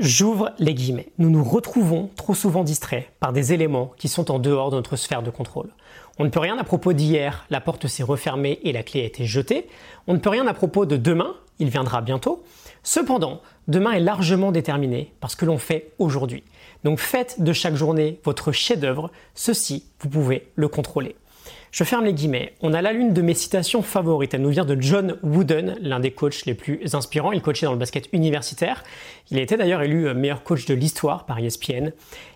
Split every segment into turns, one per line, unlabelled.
J'ouvre les guillemets. Nous nous retrouvons trop souvent distraits par des éléments qui sont en dehors de notre sphère de contrôle. On ne peut rien à propos d'hier, la porte s'est refermée et la clé a été jetée. On ne peut rien à propos de demain, il viendra bientôt. Cependant, demain est largement déterminé par ce que l'on fait aujourd'hui. Donc faites de chaque journée votre chef-d'œuvre, ceci, vous pouvez le contrôler. Je ferme les guillemets. On a là l'une de mes citations favorites. Elle nous vient de John Wooden, l'un des coachs les plus inspirants. Il coachait dans le basket universitaire. Il a été d'ailleurs élu meilleur coach de l'histoire par ESPN.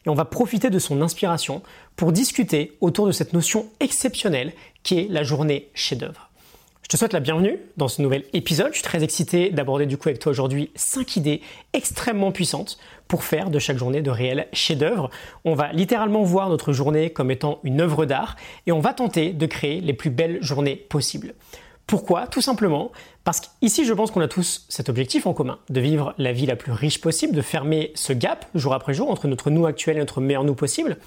Et on va profiter de son inspiration pour discuter autour de cette notion exceptionnelle qui est la journée chef-d'œuvre. Je te souhaite la bienvenue dans ce nouvel épisode. Je suis très excité d'aborder du coup avec toi aujourd'hui 5 idées extrêmement puissantes pour faire de chaque journée de réels chefs-d'œuvre. On va littéralement voir notre journée comme étant une œuvre d'art et on va tenter de créer les plus belles journées possibles. Pourquoi? Tout simplement parce qu'ici, je pense qu'on a tous cet objectif en commun, de vivre la vie la plus riche possible, de fermer ce gap jour après jour entre notre nous actuel et notre meilleur nous possible,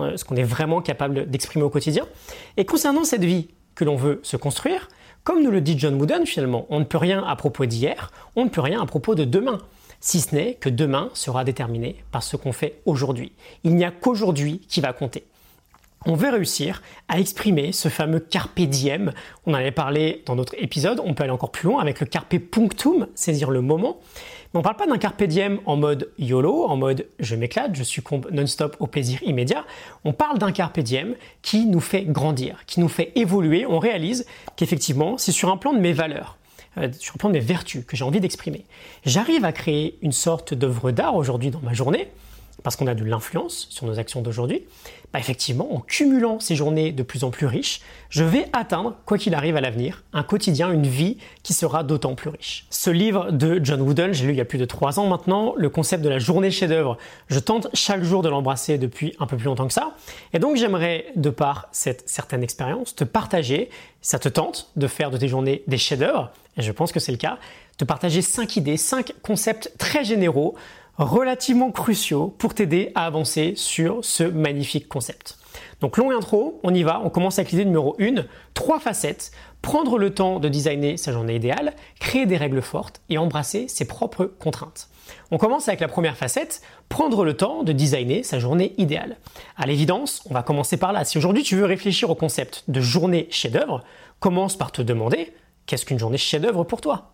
euh, ce qu'on est vraiment capable d'exprimer au quotidien. Et concernant cette vie que l'on veut se construire, comme nous le dit John Wooden finalement, on ne peut rien à propos d'hier, on ne peut rien à propos de demain, si ce n'est que demain sera déterminé par ce qu'on fait aujourd'hui. Il n'y a qu'aujourd'hui qui va compter on veut réussir à exprimer ce fameux carpe diem. On en avait parlé dans notre épisode, on peut aller encore plus loin avec le carpe punctum, saisir le moment. Mais on parle pas d'un carpe diem en mode YOLO, en mode je m'éclate, je succombe non-stop au plaisir immédiat. On parle d'un carpe diem qui nous fait grandir, qui nous fait évoluer. On réalise qu'effectivement, c'est sur un plan de mes valeurs, euh, sur un plan de mes vertus que j'ai envie d'exprimer. J'arrive à créer une sorte d'œuvre d'art aujourd'hui dans ma journée parce qu'on a de l'influence sur nos actions d'aujourd'hui, bah effectivement, en cumulant ces journées de plus en plus riches, je vais atteindre, quoi qu'il arrive à l'avenir, un quotidien, une vie qui sera d'autant plus riche. Ce livre de John Wooden, j'ai lu il y a plus de trois ans maintenant, le concept de la journée chef-d'œuvre, je tente chaque jour de l'embrasser depuis un peu plus longtemps que ça, et donc j'aimerais, de par cette certaine expérience, te partager, ça te tente de faire de tes journées des chefs-d'œuvre, et je pense que c'est le cas, te partager cinq idées, cinq concepts très généraux relativement cruciaux pour t'aider à avancer sur ce magnifique concept. Donc longue intro, on y va, on commence avec l'idée numéro 1, trois facettes, prendre le temps de designer sa journée idéale, créer des règles fortes et embrasser ses propres contraintes. On commence avec la première facette, prendre le temps de designer sa journée idéale. À l'évidence, on va commencer par là. Si aujourd'hui tu veux réfléchir au concept de journée chef-d'œuvre, commence par te demander qu'est-ce qu'une journée chef-d'œuvre pour toi?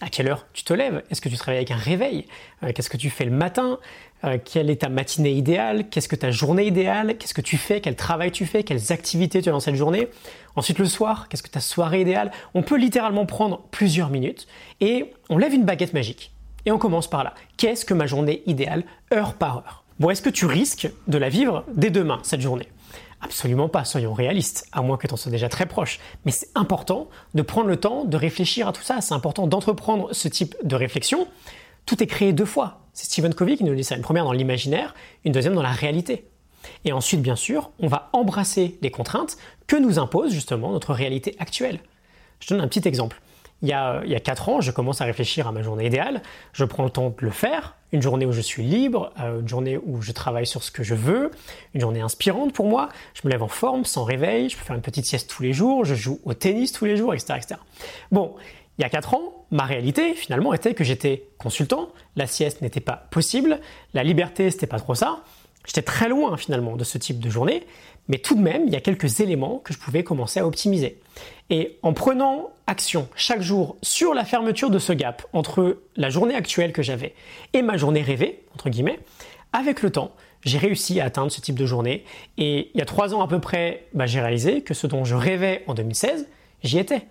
À quelle heure tu te lèves? Est-ce que tu travailles avec un réveil? Euh, Qu'est-ce que tu fais le matin? Euh, Quelle est ta matinée idéale? Qu'est-ce que ta journée idéale? Qu'est-ce que tu fais? Quel travail tu fais? Quelles activités tu as dans cette journée? Ensuite le soir, qu'est-ce que ta soirée idéale? On peut littéralement prendre plusieurs minutes et on lève une baguette magique. Et on commence par là. Qu'est-ce que ma journée idéale, heure par heure? Bon, est-ce que tu risques de la vivre dès demain, cette journée? Absolument pas, soyons réalistes, à moins que tu en sois déjà très proche. Mais c'est important de prendre le temps de réfléchir à tout ça, c'est important d'entreprendre ce type de réflexion. Tout est créé deux fois. C'est Stephen Covey qui nous dit ça, une première dans l'imaginaire, une deuxième dans la réalité. Et ensuite, bien sûr, on va embrasser les contraintes que nous impose justement notre réalité actuelle. Je donne un petit exemple il y, a, il 4 ans, je commence à réfléchir à ma journée idéale. Je prends le temps de le faire. Une journée où je suis libre, euh, une journée où je travaille sur ce que je veux, une journée inspirante pour moi. Je me lève en forme, sans réveil, je peux faire une petite sieste tous les jours, je joue au tennis tous les jours, etc. etc. Bon, il y a 4 ans, ma réalité finalement était que j'étais consultant, la sieste n'était pas possible, la liberté c'était pas trop ça. J'étais très loin finalement de ce type de journée, mais tout de même, il y a quelques éléments que je pouvais commencer à optimiser. Et en prenant action chaque jour sur la fermeture de ce gap entre la journée actuelle que j'avais et ma journée rêvée, entre guillemets, avec le temps, j'ai réussi à atteindre ce type de journée. Et il y a trois ans à peu près, bah, j'ai réalisé que ce dont je rêvais en 2016, j'y étais.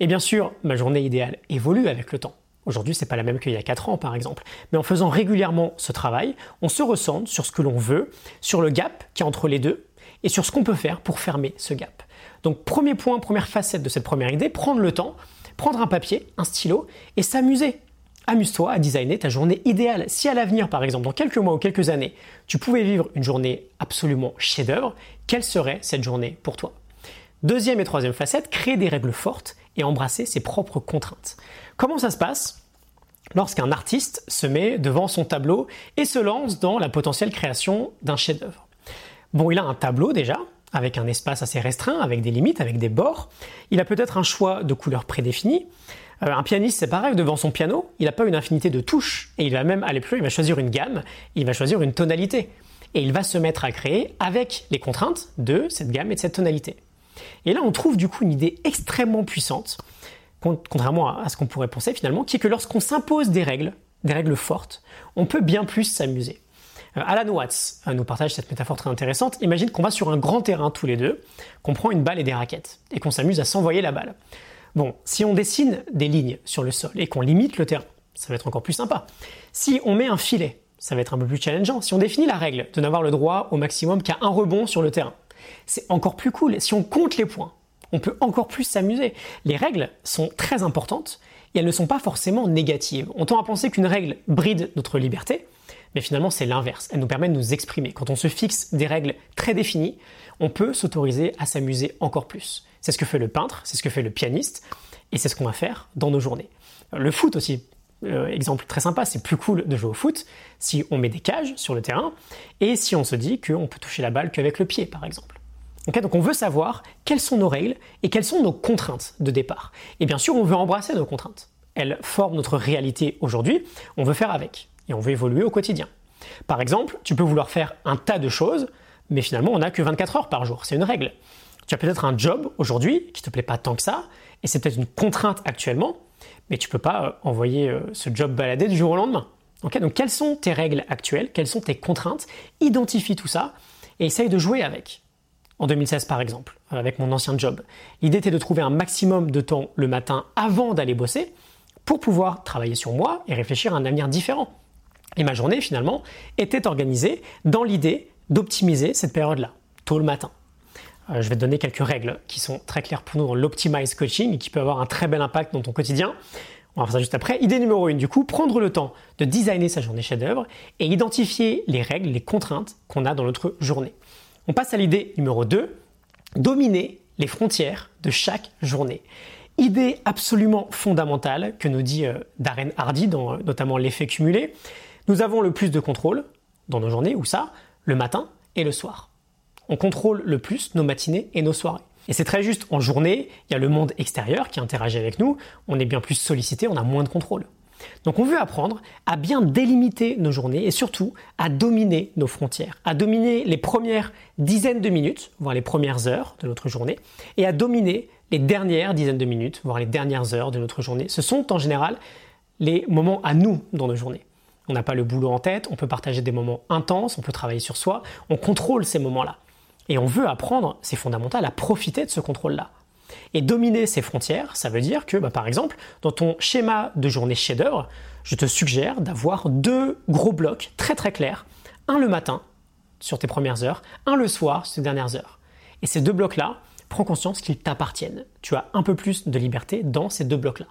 Et bien sûr, ma journée idéale évolue avec le temps. Aujourd'hui, c'est pas la même qu'il y a 4 ans, par exemple. Mais en faisant régulièrement ce travail, on se ressent sur ce que l'on veut, sur le gap qui est entre les deux, et sur ce qu'on peut faire pour fermer ce gap. Donc, premier point, première facette de cette première idée, prendre le temps, prendre un papier, un stylo, et s'amuser. Amuse-toi à designer ta journée idéale. Si à l'avenir, par exemple, dans quelques mois ou quelques années, tu pouvais vivre une journée absolument chef-d'œuvre, quelle serait cette journée pour toi? Deuxième et troisième facette, créer des règles fortes et embrasser ses propres contraintes. Comment ça se passe lorsqu'un artiste se met devant son tableau et se lance dans la potentielle création d'un chef-d'œuvre? Bon, il a un tableau déjà, avec un espace assez restreint, avec des limites, avec des bords. Il a peut-être un choix de couleurs prédéfinies. Euh, un pianiste, c'est pareil, devant son piano, il n'a pas une infinité de touches, et il va même aller plus, il va choisir une gamme, il va choisir une tonalité, et il va se mettre à créer avec les contraintes de cette gamme et de cette tonalité. Et là, on trouve du coup une idée extrêmement puissante, contrairement à ce qu'on pourrait penser finalement, qui est que lorsqu'on s'impose des règles, des règles fortes, on peut bien plus s'amuser. Euh, Alan Watts euh, nous partage cette métaphore très intéressante. Imagine qu'on va sur un grand terrain tous les deux, qu'on prend une balle et des raquettes, et qu'on s'amuse à s'envoyer la balle. Bon, si on dessine des lignes sur le sol et qu'on limite le terrain, ça va être encore plus sympa. Si on met un filet, ça va être un peu plus challengeant. Si on définit la règle de n'avoir le droit au maximum qu'à un rebond sur le terrain, c'est encore plus cool. Si on compte les points, on peut encore plus s'amuser. Les règles sont très importantes et elles ne sont pas forcément négatives. On tend à penser qu'une règle bride notre liberté, mais finalement c'est l'inverse. Elle nous permet de nous exprimer. Quand on se fixe des règles très définies, on peut s'autoriser à s'amuser encore plus. C'est ce que fait le peintre, c'est ce que fait le pianiste, et c'est ce qu'on va faire dans nos journées. Le foot aussi, euh, exemple très sympa, c'est plus cool de jouer au foot si on met des cages sur le terrain et si on se dit qu'on peut toucher la balle qu'avec le pied par exemple donc on veut savoir quelles sont nos règles et quelles sont nos contraintes de départ. Et bien sûr, on veut embrasser nos contraintes. Elles forment notre réalité aujourd'hui, on veut faire avec et on veut évoluer au quotidien. Par exemple, tu peux vouloir faire un tas de choses, mais finalement on n'a que 24 heures par jour, c'est une règle. Tu as peut-être un job aujourd'hui qui ne te plaît pas tant que ça, et c'est peut-être une contrainte actuellement, mais tu ne peux pas euh, envoyer euh, ce job balader du jour au lendemain. donc quelles sont tes règles actuelles, quelles sont tes contraintes? Identifie tout ça et essaye de jouer avec en 2016 par exemple, avec mon ancien job. L'idée était de trouver un maximum de temps le matin avant d'aller bosser pour pouvoir travailler sur moi et réfléchir à un avenir différent. Et ma journée finalement était organisée dans l'idée d'optimiser cette période-là, tôt le matin. Euh, je vais te donner quelques règles qui sont très claires pour nous dans l'Optimize Coaching et qui peuvent avoir un très bel impact dans ton quotidien. On va faire ça juste après. Idée numéro 1, du coup, prendre le temps de designer sa journée chef-d'œuvre et identifier les règles, les contraintes qu'on a dans notre journée. On passe à l'idée numéro 2, dominer les frontières de chaque journée. Idée absolument fondamentale que nous dit euh, Darren Hardy dans euh, notamment l'effet cumulé. Nous avons le plus de contrôle dans nos journées, ou ça, le matin et le soir. On contrôle le plus nos matinées et nos soirées. Et c'est très juste, en journée, il y a le monde extérieur qui interagit avec nous, on est bien plus sollicité, on a moins de contrôle. Donc on veut apprendre à bien délimiter nos journées et surtout à dominer nos frontières, à dominer les premières dizaines de minutes, voire les premières heures de notre journée, et à dominer les dernières dizaines de minutes, voire les dernières heures de notre journée. Ce sont en général les moments à nous dans nos journées. On n'a pas le boulot en tête, on peut partager des moments intenses, on peut travailler sur soi, on contrôle ces moments-là. Et on veut apprendre, c'est fondamental, à profiter de ce contrôle-là. Et dominer ces frontières, ça veut dire que, bah, par exemple, dans ton schéma de journée chef-d'œuvre, je te suggère d'avoir deux gros blocs très très clairs. Un le matin, sur tes premières heures, un le soir, sur tes dernières heures. Et ces deux blocs-là, prends conscience qu'ils t'appartiennent. Tu as un peu plus de liberté dans ces deux blocs-là.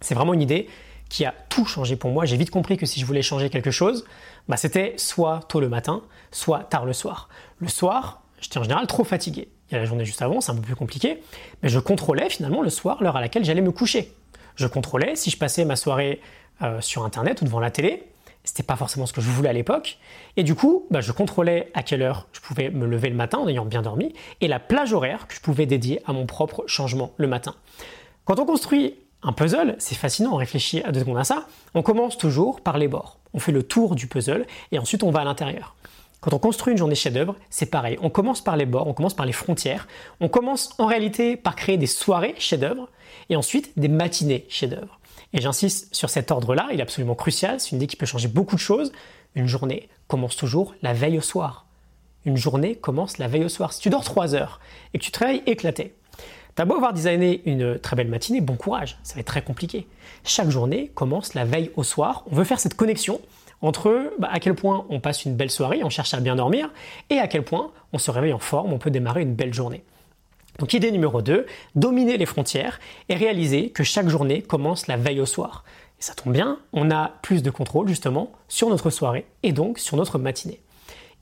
C'est vraiment une idée qui a tout changé pour moi. J'ai vite compris que si je voulais changer quelque chose, bah, c'était soit tôt le matin, soit tard le soir. Le soir, j'étais en général trop fatigué. Il y a la journée juste avant, c'est un peu plus compliqué, mais je contrôlais finalement le soir l'heure à laquelle j'allais me coucher. Je contrôlais si je passais ma soirée euh, sur internet ou devant la télé, c'était pas forcément ce que je voulais à l'époque, et du coup, bah, je contrôlais à quelle heure je pouvais me lever le matin en ayant bien dormi, et la plage horaire que je pouvais dédier à mon propre changement le matin. Quand on construit un puzzle, c'est fascinant, on réfléchit à deux secondes à ça, on commence toujours par les bords. On fait le tour du puzzle et ensuite on va à l'intérieur. Quand on construit une journée chef-d'œuvre, c'est pareil. On commence par les bords, on commence par les frontières. On commence en réalité par créer des soirées chef-d'œuvre et ensuite des matinées chef-d'œuvre. Et j'insiste sur cet ordre-là, il est absolument crucial. C'est une idée qui peut changer beaucoup de choses. Une journée commence toujours la veille au soir. Une journée commence la veille au soir. Si tu dors 3 heures et que tu travailles éclaté, T'as beau avoir designé une très belle matinée, bon courage, ça va être très compliqué. Chaque journée commence la veille au soir. On veut faire cette connexion entre bah, à quel point on passe une belle soirée, on cherche à bien dormir, et à quel point on se réveille en forme, on peut démarrer une belle journée. Donc idée numéro 2, dominer les frontières et réaliser que chaque journée commence la veille au soir. Et ça tombe bien, on a plus de contrôle justement sur notre soirée et donc sur notre matinée.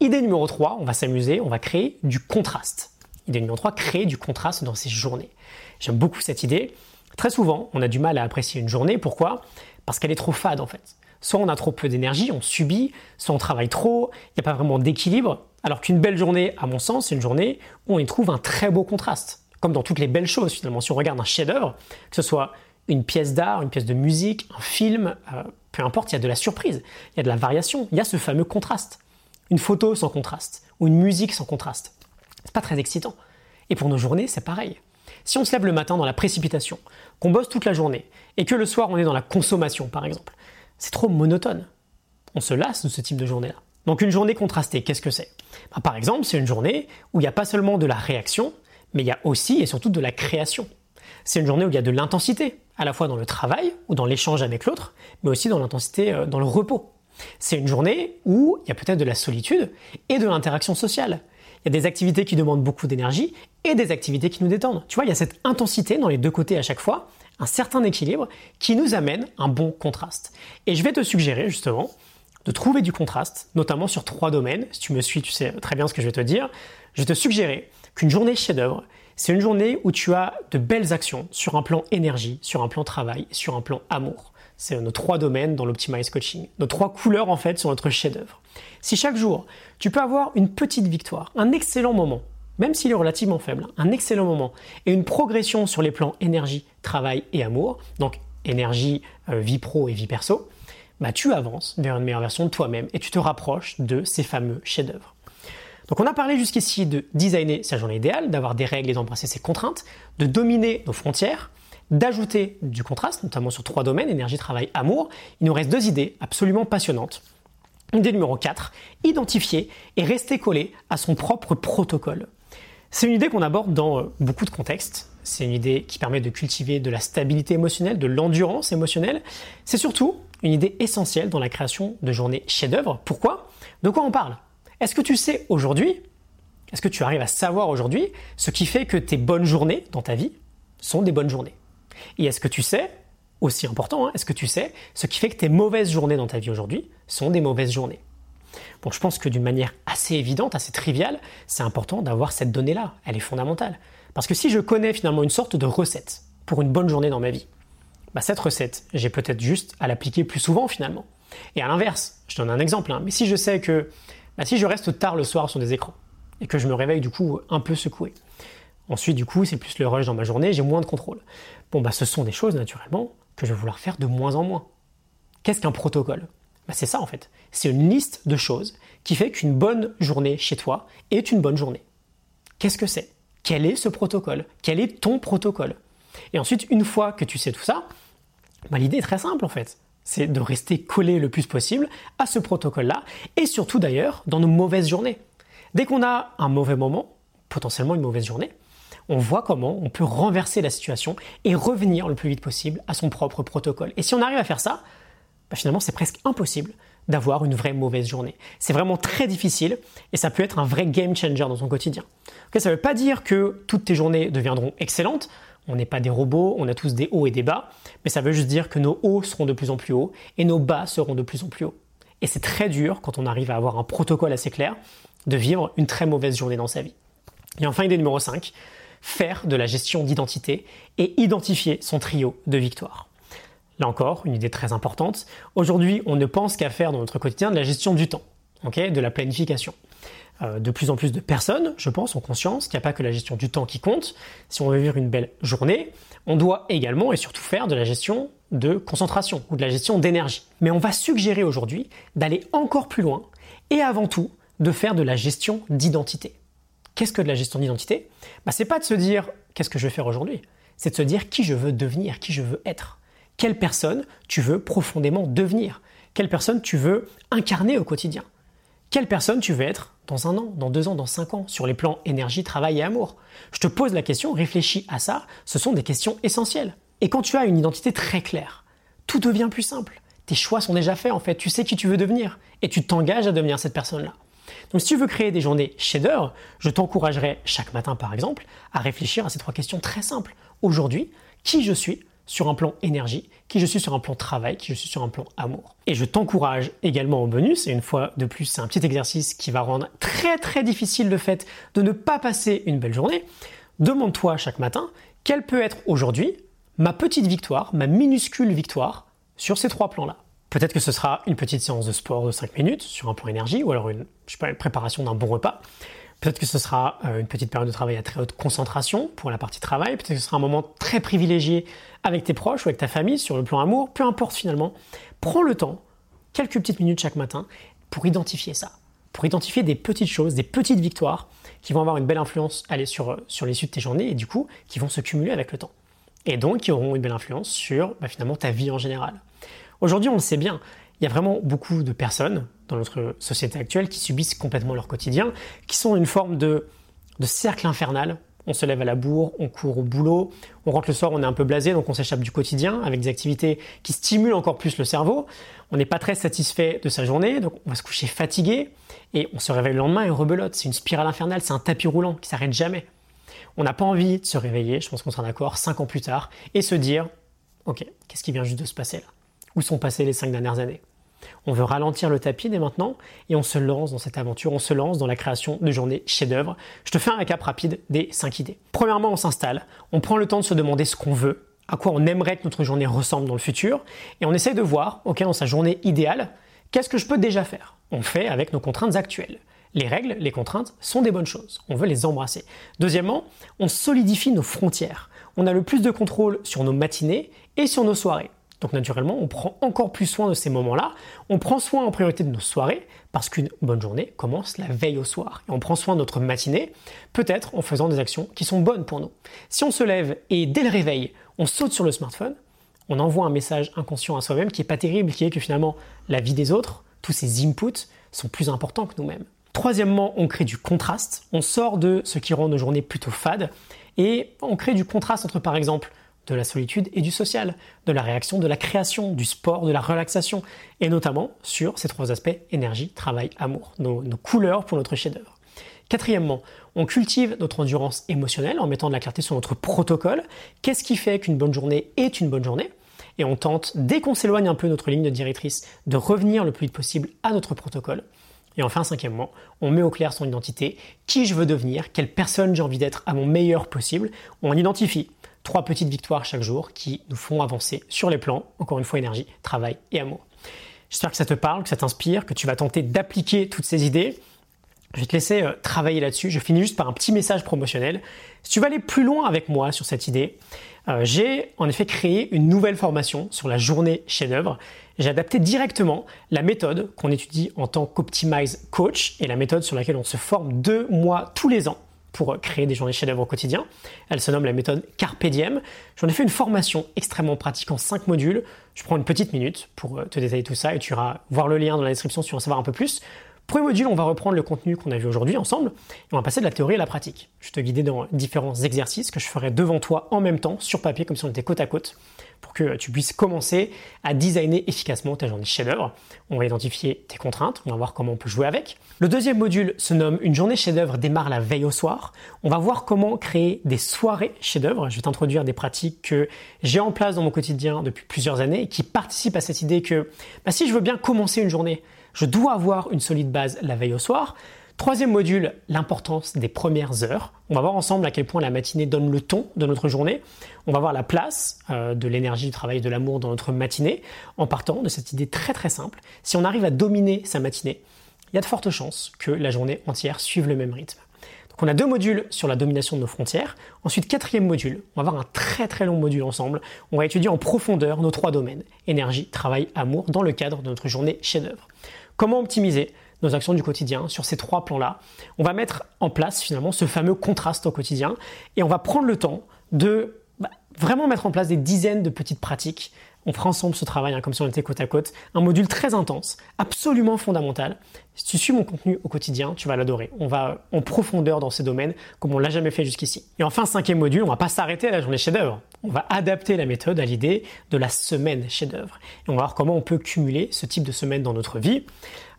Idée numéro 3, on va s'amuser, on va créer du contraste. Idée numéro 3, créer du contraste dans ces journées. J'aime beaucoup cette idée. Très souvent, on a du mal à apprécier une journée. Pourquoi? Parce qu'elle est trop fade en fait. Soit on a trop peu d'énergie, on subit, soit on travaille trop, il n'y a pas vraiment d'équilibre. Alors qu'une belle journée, à mon sens, c'est une journée où on y trouve un très beau contraste. Comme dans toutes les belles choses finalement. Si on regarde un chef-d'œuvre, que ce soit une pièce d'art, une pièce de musique, un film, euh, peu importe, il y a de la surprise, il y a de la variation, il y a ce fameux contraste. Une photo sans contraste ou une musique sans contraste. C'est pas très excitant. Et pour nos journées, c'est pareil. Si on se lève le matin dans la précipitation, qu'on bosse toute la journée et que le soir on est dans la consommation par exemple, c'est trop monotone. On se lasse de ce type de journée-là. Donc une journée contrastée, qu'est-ce que c'est? Bah, Par exemple, c'est une journée où il n'y a pas seulement de la réaction, mais il y a aussi et surtout de la création. C'est une journée où il y a de l'intensité, à la fois dans le travail ou dans l'échange avec l'autre, mais aussi dans l'intensité euh, dans le repos. C'est une journée où il y a peut-être de la solitude et de l'interaction sociale. Il y a des activités qui demandent beaucoup d'énergie et des activités qui nous détendent. Tu vois, il y a cette intensité dans les deux côtés à chaque fois, un certain équilibre qui nous amène un bon contraste. Et je vais te suggérer justement de trouver du contraste, notamment sur trois domaines. Si tu me suis, tu sais très bien ce que je vais te dire. Je vais te suggérer qu'une journée chef-d'œuvre, c'est une journée où tu as de belles actions sur un plan énergie, sur un plan travail, sur un plan amour. C'est nos trois domaines dans l'Optimize Coaching. Nos trois couleurs en fait sur notre chef-d'œuvre. Si chaque jour, tu peux avoir une petite victoire, un excellent moment, même s'il est relativement faible, un excellent moment, et une progression sur les plans énergie, travail et amour, donc énergie, euh, vie pro et vie perso, bah, tu avances vers une meilleure version de toi-même et tu te rapproches de ces fameux chefs-d'œuvre. Donc on a parlé jusqu'ici de designer sa journée idéale, d'avoir des règles et d'embrasser ses contraintes, de dominer nos frontières, d'ajouter du contraste, notamment sur trois domaines, énergie, travail, amour. Il nous reste deux idées absolument passionnantes. Idée numéro 4, identifier et rester collé à son propre protocole. C'est une idée qu'on aborde dans euh, beaucoup de contextes. C'est une idée qui permet de cultiver de la stabilité émotionnelle, de l'endurance émotionnelle. C'est surtout une idée essentielle dans la création de journées chef-d'œuvre. Pourquoi? De quoi on parle? Est-ce que tu sais aujourd'hui, est-ce que tu arrives à savoir aujourd'hui ce qui fait que tes bonnes journées dans ta vie sont des bonnes journées? Et est-ce que tu sais, aussi important, hein, est-ce que tu sais ce qui fait que tes mauvaises journées dans ta vie aujourd'hui sont des mauvaises journées? Bon, je pense que d'une manière assez évidente, assez triviale, c'est important d'avoir cette donnée-là. Elle est fondamentale. Parce que si je connais finalement une sorte de recette pour une bonne journée dans ma vie, bah, cette recette, j'ai peut-être juste à l'appliquer plus souvent finalement. Et à l'inverse, je donne un exemple, hein, mais si je sais que bah, si je reste tard le soir sur des écrans et que je me réveille du coup un peu secoué, ensuite du coup c'est plus le rush dans ma journée, j'ai moins de contrôle. Bon bah ce sont des choses naturellement que je vais vouloir faire de moins en moins. Qu'est-ce qu'un protocole? Bah, C'est ça en fait. C'est une liste de choses qui fait qu'une bonne journée chez toi est une bonne journée. Qu'est-ce que c'est? Quel est ce protocole? Quel est ton protocole? Et ensuite, une fois que tu sais tout ça, bah, l'idée est très simple en fait. C'est de rester collé le plus possible à ce protocole-là, et surtout d'ailleurs dans nos mauvaises journées. Dès qu'on a un mauvais moment, potentiellement une mauvaise journée, on voit comment on peut renverser la situation et revenir le plus vite possible à son propre protocole. Et si on arrive à faire ça, bah, finalement c'est presque impossible d'avoir une vraie mauvaise journée. C'est vraiment très difficile et ça peut être un vrai game changer dans son quotidien. ça ne veut pas dire que toutes tes journées deviendront excellentes. On n'est pas des robots, on a tous des hauts et des bas, mais ça veut juste dire que nos hauts seront de plus en plus hauts et nos bas seront de plus en plus hauts. Et c'est très dur quand on arrive à avoir un protocole assez clair de vivre une très mauvaise journée dans sa vie. Et enfin, idée numéro 5, faire de la gestion d'identité et identifier son trio de victoires. Là encore, une idée très importante. Aujourd'hui, on ne pense qu'à faire dans notre quotidien de la gestion du temps, de la planification. Euh, de plus en plus de personnes, je pense, ont conscience qu'il n'y a pas que la gestion du temps qui compte. Si on veut vivre une belle journée, on doit également et surtout faire de la gestion de concentration ou de la gestion d'énergie. Mais on va suggérer aujourd'hui d'aller encore plus loin et avant tout de faire de la gestion d'identité. Qu'est-ce que de la gestion d'identité? Bah, C'est pas de se dire qu'est-ce que je vais faire aujourd'hui, c'est de se dire qui je veux devenir, qui je veux être. Quelle personne tu veux profondément devenir? Quelle personne tu veux incarner au quotidien? Quelle personne tu veux être dans un an, dans deux ans, dans cinq ans, sur les plans énergie, travail et amour? Je te pose la question, réfléchis à ça, ce sont des questions essentielles. Et quand tu as une identité très claire, tout devient plus simple. Tes choix sont déjà faits en fait, tu sais qui tu veux devenir et tu t'engages à devenir cette personne-là. Donc si tu veux créer des journées chef-d'œuvre, je t'encouragerai chaque matin par exemple à réfléchir à ces trois questions très simples. Aujourd'hui, qui je suis? Sur un plan énergie, qui je suis sur un plan travail, qui je suis sur un plan amour. Et je t'encourage également au bonus, et une fois de plus, c'est un petit exercice qui va rendre très très difficile le fait de ne pas passer une belle journée. Demande-toi chaque matin quelle peut être aujourd'hui ma petite victoire, ma minuscule victoire sur ces trois plans-là? Peut-être que ce sera une petite séance de sport de 5 minutes sur un plan énergie, ou alors une, une préparation d'un bon repas. Peut-être que ce sera euh, une petite période de travail à très haute concentration pour la partie travail. Peut-être que ce sera un moment très privilégié avec tes proches ou avec ta famille sur le plan amour. Peu importe finalement. Prends le temps, quelques petites minutes chaque matin, pour identifier ça. Pour identifier des petites choses, des petites victoires qui vont avoir une belle influence aller sur, euh, sur l'issue de tes journées et du coup qui vont se cumuler avec le temps. Et donc qui auront une belle influence sur bah, finalement ta vie en général. Aujourd'hui, on le sait bien, il y a vraiment beaucoup de personnes dans notre société actuelle qui subissent complètement leur quotidien, qui sont une forme de, cercle infernal. On se lève à la bourre, on court au boulot, on rentre le soir, on est un peu blasé, donc on s'échappe du quotidien avec des activités qui stimulent encore plus le cerveau. On n'est pas très satisfait de sa journée, donc on va se coucher fatigué et on se réveille le lendemain et rebelote. C'est une spirale infernale, c'est un tapis roulant qui s'arrête jamais. On n'a pas envie de se réveiller, je pense qu'on sera d'accord, cinq ans plus tard, et se dire, ok, qu'est-ce qui vient juste de se passer là? Où sont passées les cinq dernières années? On veut ralentir le tapis dès maintenant et on se lance dans cette aventure, on se lance dans la création de journées chef-d'œuvre. Je te fais un récap rapide des 5 idées. Premièrement, on s'installe, on prend le temps de se demander ce qu'on veut, à quoi on aimerait que notre journée ressemble dans le futur et on essaye de voir, ok, dans sa journée idéale, qu'est-ce que je peux déjà faire? On fait avec nos contraintes actuelles. Les règles, les contraintes sont des bonnes choses. On veut les embrasser. Deuxièmement, on solidifie nos frontières. On a le plus de contrôle sur nos matinées et sur nos soirées. Donc naturellement, on prend encore plus soin de ces moments-là. On prend soin en priorité de nos soirées, parce qu'une bonne journée commence la veille au soir. Et on prend soin de notre matinée, peut-être en faisant des actions qui sont bonnes pour nous. Si on se lève et dès le réveil, on saute sur le smartphone, on envoie un message inconscient à soi-même qui est pas terrible, qui est que finalement la vie des autres, tous ces inputs sont plus importants que nous-mêmes. Troisièmement, on crée du contraste, on sort de ce qui rend nos journées plutôt fades et on crée du contraste entre par exemple de la solitude et du social, de la réaction, de la création, du sport, de la relaxation, et notamment sur ces trois aspects, énergie, travail, amour, nos, couleurs pour notre chef-d'œuvre. Quatrièmement, on cultive notre endurance émotionnelle en mettant de la clarté sur notre protocole. Qu'est-ce qui fait qu'une bonne journée est une bonne journée? Et on tente, dès qu'on s'éloigne un peu de notre ligne de directrice, de revenir le plus vite possible à notre protocole. Et enfin, cinquièmement, on met au clair son identité, qui je veux devenir, quelle personne j'ai envie d'être à mon meilleur possible? On identifie trois petites victoires chaque jour qui nous font avancer sur les plans, encore une fois, énergie, travail et amour. J'espère que ça te parle, que ça t'inspire, que tu vas tenter d'appliquer toutes ces idées. Je vais te laisser euh, travailler là-dessus. Je finis juste par un petit message promotionnel. Si tu veux aller plus loin avec moi sur cette idée, euh, j'ai en effet créé une nouvelle formation sur la journée chef-d'œuvre. J'ai adapté directement la méthode qu'on étudie en tant qu'Optimize Coach et la méthode sur laquelle on se forme deux mois tous les ans pour créer des journées chef-d'œuvre au quotidien. Elle se nomme la méthode Carpe Diem. J'en ai fait une formation extrêmement pratique en 5 modules. Je prends une petite minute pour euh, te détailler tout ça et tu iras voir le lien dans la description si tu veux en savoir un peu plus. Premier module, on va reprendre le contenu qu'on a vu aujourd'hui ensemble et on va passer de la théorie à la pratique. Je te guider dans différents exercices que je ferai devant toi en même temps sur papier comme si on était côte à côte pour que tu puisses commencer à designer efficacement ta journée chef-d'œuvre. On va identifier tes contraintes, on va voir comment on peut jouer avec. Le deuxième module se nomme Une journée chef-d'œuvre démarre la veille au soir. On va voir comment créer des soirées chef-d'œuvre. Je vais t'introduire des pratiques que j'ai en place dans mon quotidien depuis plusieurs années et qui participent à cette idée que bah, si je veux bien commencer une journée, je dois avoir une solide base la veille au soir. Troisième module, l'importance des premières heures. On va voir ensemble à quel point la matinée donne le ton de notre journée. On va voir la place euh, de l'énergie, du travail, de l'amour dans notre matinée en partant de cette idée très très simple. Si on arrive à dominer sa matinée, il y a de fortes chances que la journée entière suive le même rythme. Donc on a deux modules sur la domination de nos frontières. Ensuite, quatrième module, on va avoir un très très long module ensemble. On va étudier en profondeur nos trois domaines, énergie, travail, amour, dans le cadre de notre journée chef-d'œuvre. Comment optimiser nos actions du quotidien sur ces trois plans-là. On va mettre en place finalement ce fameux contraste au quotidien et on va prendre le temps de bah, vraiment mettre en place des dizaines de petites pratiques. On fera ensemble ce travail hein, comme si on était côte à côte. Un module très intense, absolument fondamental. Si tu suis mon contenu au quotidien, tu vas l'adorer. On va en profondeur dans ces domaines comme on l'a jamais fait jusqu'ici. Et enfin, cinquième module, on va pas s'arrêter à la journée chef-d'œuvre. On va adapter la méthode à l'idée de la semaine chef-d'œuvre. Et on va voir comment on peut cumuler ce type de semaine dans notre vie.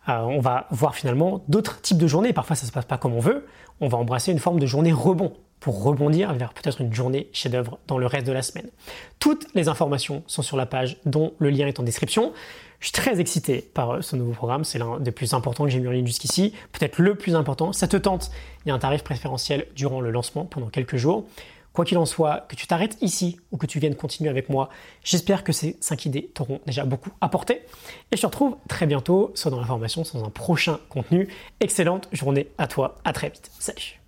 Euh, on va voir finalement d'autres types de journées. Parfois, ça ne se passe pas comme on veut. On va embrasser une forme de journée rebond pour rebondir vers peut-être une journée chef-d'œuvre dans le reste de la semaine. Toutes les informations sont sur la page dont le lien est en description. Je suis très excité par euh, ce nouveau programme, c'est l'un des plus importants que j'ai mis en ligne jusqu'ici, peut-être le plus important. Ça te tente, il y a un tarif préférentiel durant le lancement pendant quelques jours. Quoi qu'il en soit, que tu t'arrêtes ici ou que tu viennes continuer avec moi, j'espère que ces 5 idées t'auront déjà beaucoup apporté. Et je te retrouve très bientôt, soit dans la formation, soit dans un prochain contenu. Excellente journée à toi, à très vite. Salut